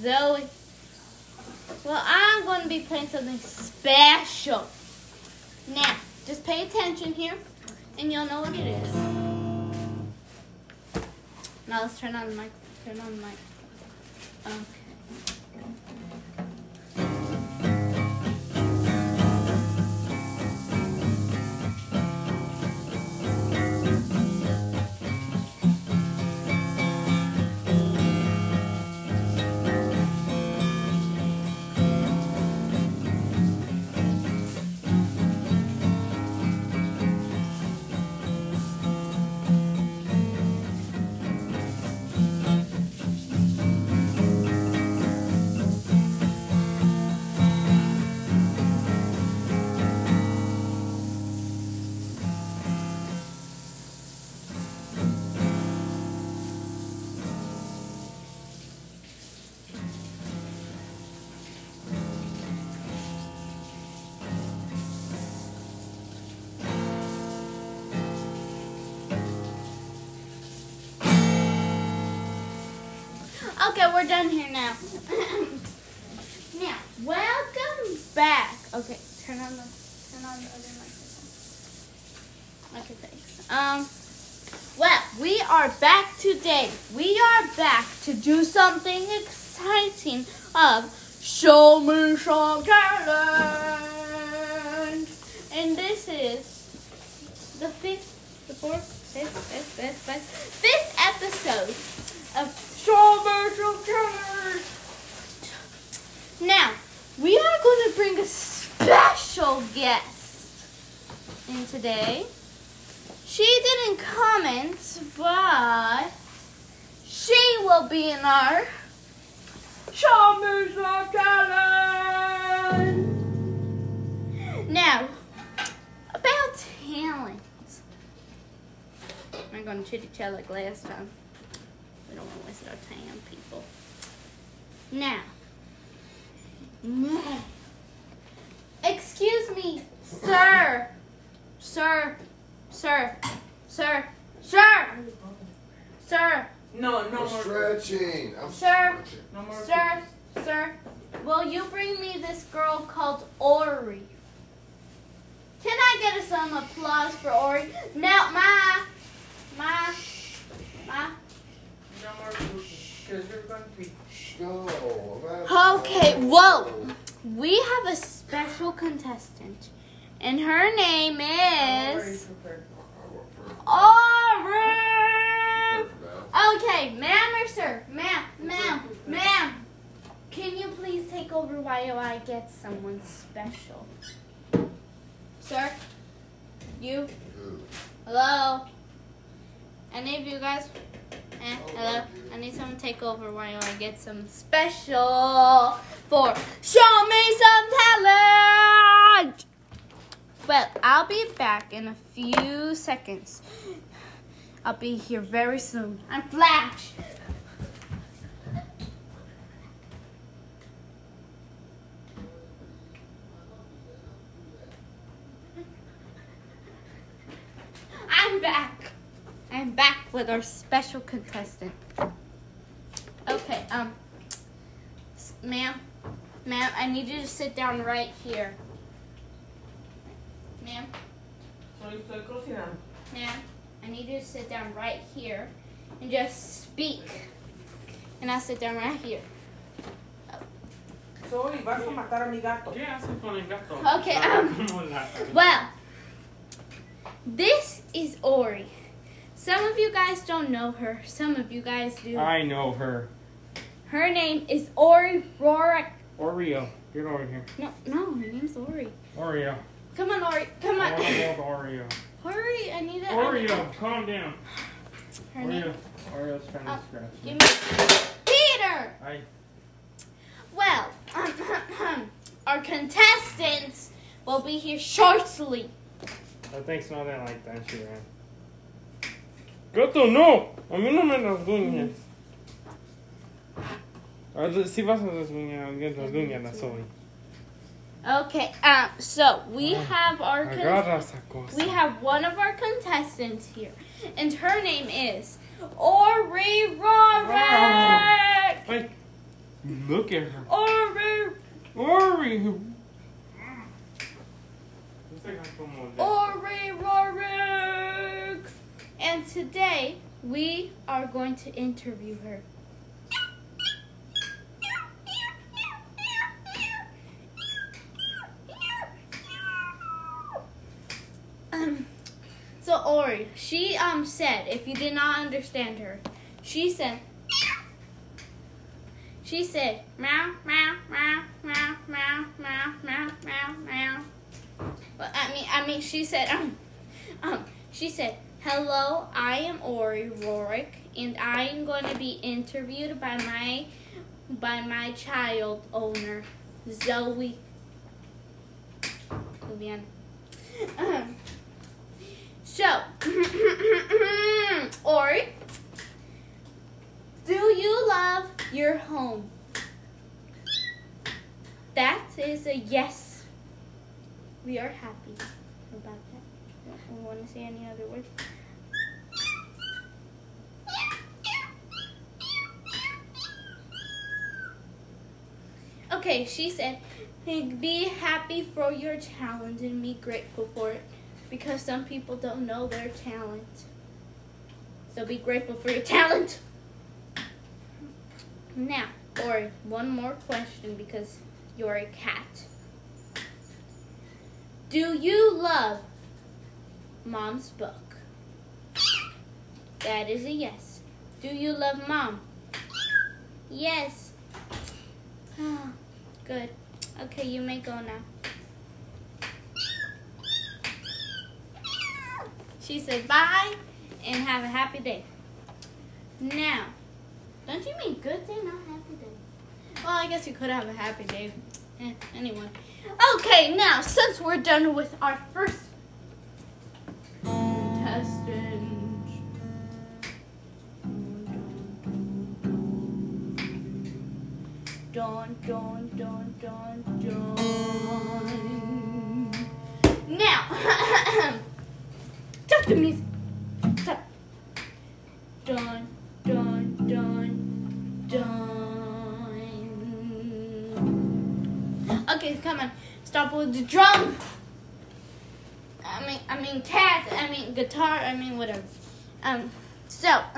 Zoe. Well, I'm going to be playing something special. Now, just pay attention here, and you'll know what it is. Now let's turn on the mic. Turn on the mic. Okay. Okay, we're done here now. now, welcome back. Okay, turn on the turn on the other microphone. Okay, thanks. Um, well, we are back today. We are back to do something exciting of Show Me Some Talent. And this is the fifth, the fourth, fifth, fifth, fifth, fifth, fifth episode of Show Me Some Now, we are going to bring a special guest in today. She didn't comment, but she will be in our Show Me Some Talent. Now, about talent. I'm going to chitty chat like last time. We don't want to waste our time, people. Now, now, excuse me, sir, sir, sir, sir, sir, sir, No, no I'm more. stretching. I'm Sir. stretching. No more. sir, sir. Will you bring me this girl called Ori? Can I get us some applause for Ori? Now, my, my, ma. No more because you're going to be. Go. I'm Okay, whoa. We have a special contestant, and her name is prepared. Okay, ma'am or sir? Ma'am, ma'am, ma'am. Can you please take over while I get someone special? Sir? You? Hello? Any of you guys? Eh, hello? I need someone to take over while I get some special for Show Me Some Talent! Well, I'll be back in a few seconds. I'll be here very soon. I'm Flash! I'm back. I'm back with our special contestant. Okay, um, ma'am, ma'am, I need you to sit down right here. Ma'am, Soy, estoy cocinando. ma'am, I need you to sit down right here and just speak. And I'll sit down right here. Soy, vas a matar a mi gato. ¿Qué haces con el gato? Okay, um, Well, this is Ori. Some of you guys don't know her. Some of you guys do. I know her. Her name is Ori Rorak. Oreo. Get over here. No, no, her name's Ori. Oreo. Come on, Ori. Come I on. want to hold Oreo. Hurry, I need it. Oreo, calm down. Her name. Oreo. Oreo's trying to Oh, scratch me. Give me. Peter! I, Well, our contestants will be here shortly. I think not that like that, she ran. Gato, no! A mí no me las uñas. Ah, Si vas a las uñas, las uñas las soy. Okay, um, so we have our con- Agarra esa cosa. we have one of our contestants here, and her name is Ori Rorik. Ay, Look at her. Ori, Ori. It's like como de- Ori, Rorik. And today we are going to interview her. Um, so Ori, she um said, if you did not understand her, she said, she said, meow, meow, meow, meow, meow, meow, meow, meow, meow. Well, I mean, I mean, she said, um, um, she said, hello, I am Ori Rorik, and I am going to be interviewed by my, by my child owner, Zoe. Um, so, Ori, do you love your home? That is a yes. We are happy about that. You want to say any other words? Okay, she said, be happy for your talent and be grateful for it because some people don't know their talent. So be grateful for your talent. Now, Ori, one more question because you're a cat. Do you love mom's book? That is a yes. Do you love mom? Yes. Good. Okay, you may go now. She said bye and have a happy day. Now, don't you mean good day, not happy day? Well, I guess you could have a happy day. Eh, anyway. Okay, now, since we're done with our first stop the music. Stop. Dun, dun, dun, dun. Okay, come on. Stop with the drum. I mean, I mean, cat. I mean, guitar. I mean, whatever. Um, so,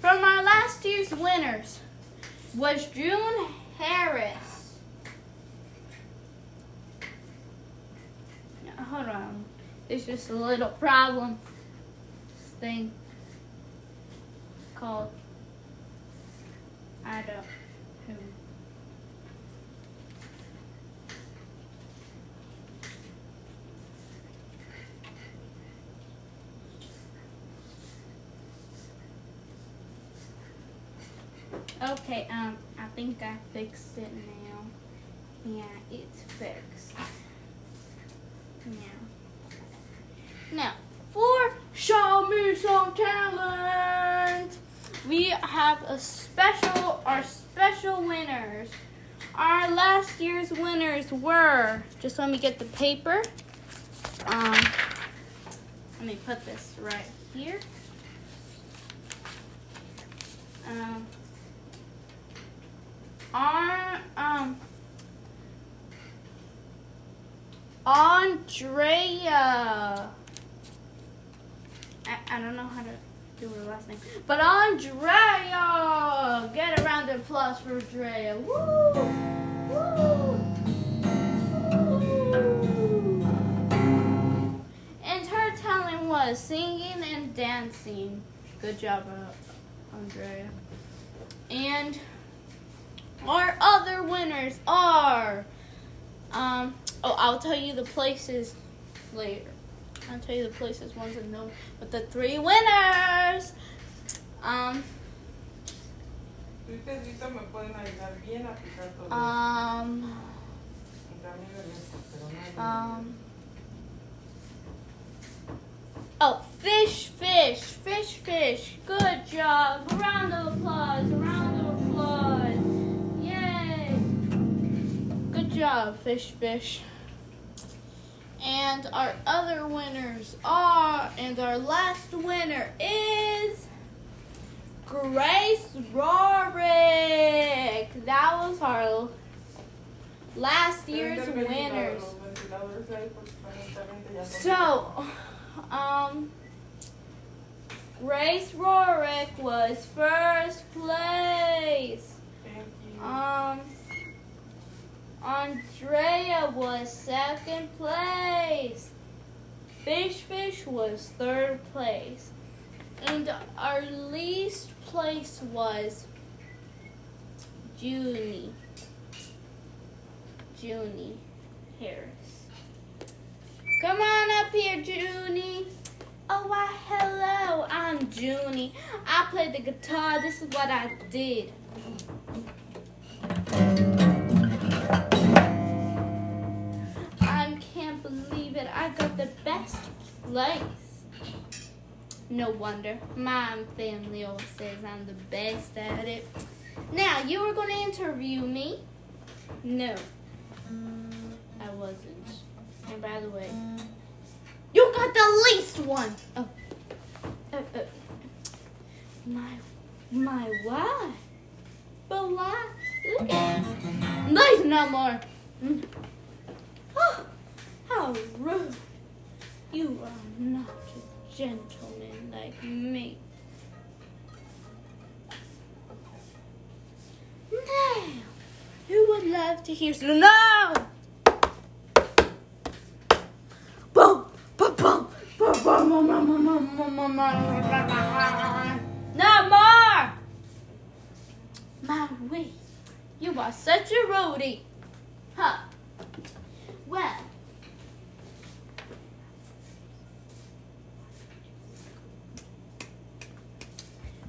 from our last year's winners was June Harris. Now, hold There's just a little problem. This thing called I don't who. Okay, um, I think I fixed it now. Yeah, it's fixed. Now. Now, for Show Me Some Talent, we have a special, our special winners. Our last year's winners were, just let me get the paper. Um, let me put this right here. Um, our um Andrea. I, I don't know how to do her last name, but Andrea. Get a round of applause for Andrea. Woo! Woo! Woo! And her talent was singing and dancing. Good job, uh, Andrea. And our other winners are um oh I'll tell you the places later. I'll tell you the places, ones and no. But the three winners. Um. Um. Um. Oh, fish, fish, fish, fish. Good job. Round of applause. Round of applause. Yay. Good job, fish, fish. And our other winners are, and our last winner is Grace Rorick. That was our last year's Prende el ventilador, winners. los ventiladores ahí, porque honestamente ya no- So, um, Grace Rorick was first place. Thank you. Um, Andrea was second place. Fish Fish was third place. And our least place was Junie. Junie Harris. Come on up here, Junie. Oh, why, hello. I'm Junie. I play the guitar. This is what I did. The best place. No wonder. My family always says I'm the best at it. Now, you were going to interview me? No, I wasn't. And by the way, you got the least one. Oh, uh, uh, my, my what? But why? Look at Nice, no more. Mm. Oh, how rude. You are not a gentleman like me. Now, who would love to hear some? No! Boom! Boom! Boom! Boom! Boom! Boom! Boom! Boom! Boom! Boom! No more! My way. You are such a roadie. Huh. Well.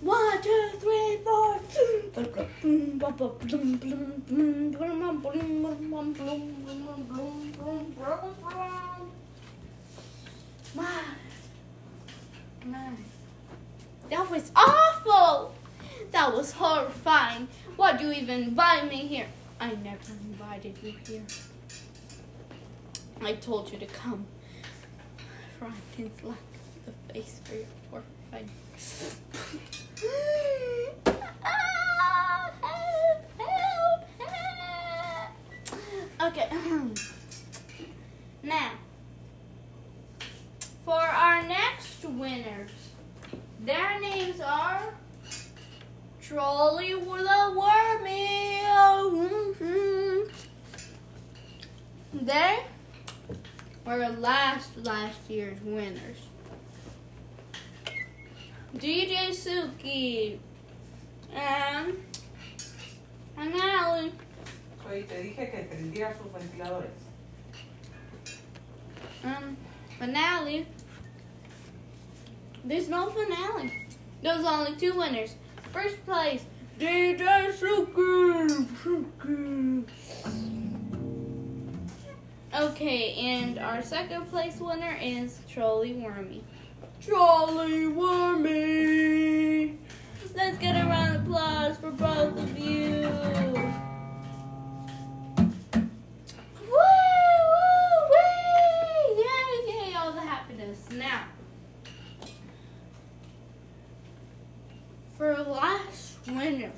One, two, three, four. That was awful. That was horrifying. Why'd you even invite me here? I never invited you here. I told you to come. I didn't like the face for your poor face. Okay. now, for our next winners, their names are Trolley with a wormy. They were last last year's winners. DJ Suki and and. Oye, te dije que prendieras sus ventiladores. Um, finale. There's no finale. There's only two winners. First place, DJ Suki. Suki. Okay, and our second place winner is Trolley Wormy. Trolley Wormy. Let's get a round of applause for both of you. Woo, woo, wee! Yay, yay, all the happiness. Now, for last winner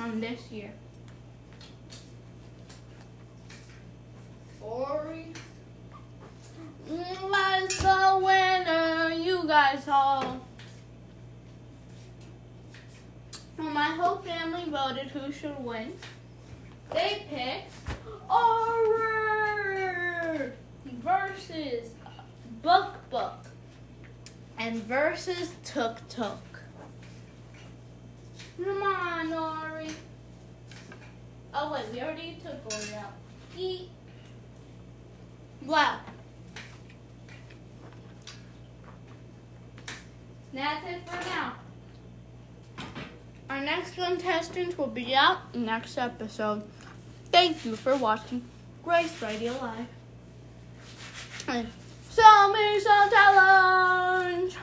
on this year, Ori was the winner. You guys all. Well, my whole family voted who should win. They picked Horror versus Book Book and versus Tuk Tuk. Come on, Ori. Oh wait, we already took Ori out. Eat. Wow. That's it for now. Our next contestant will be out next episode. Thank you for watching Grace Radio Live. Sell me some challenge.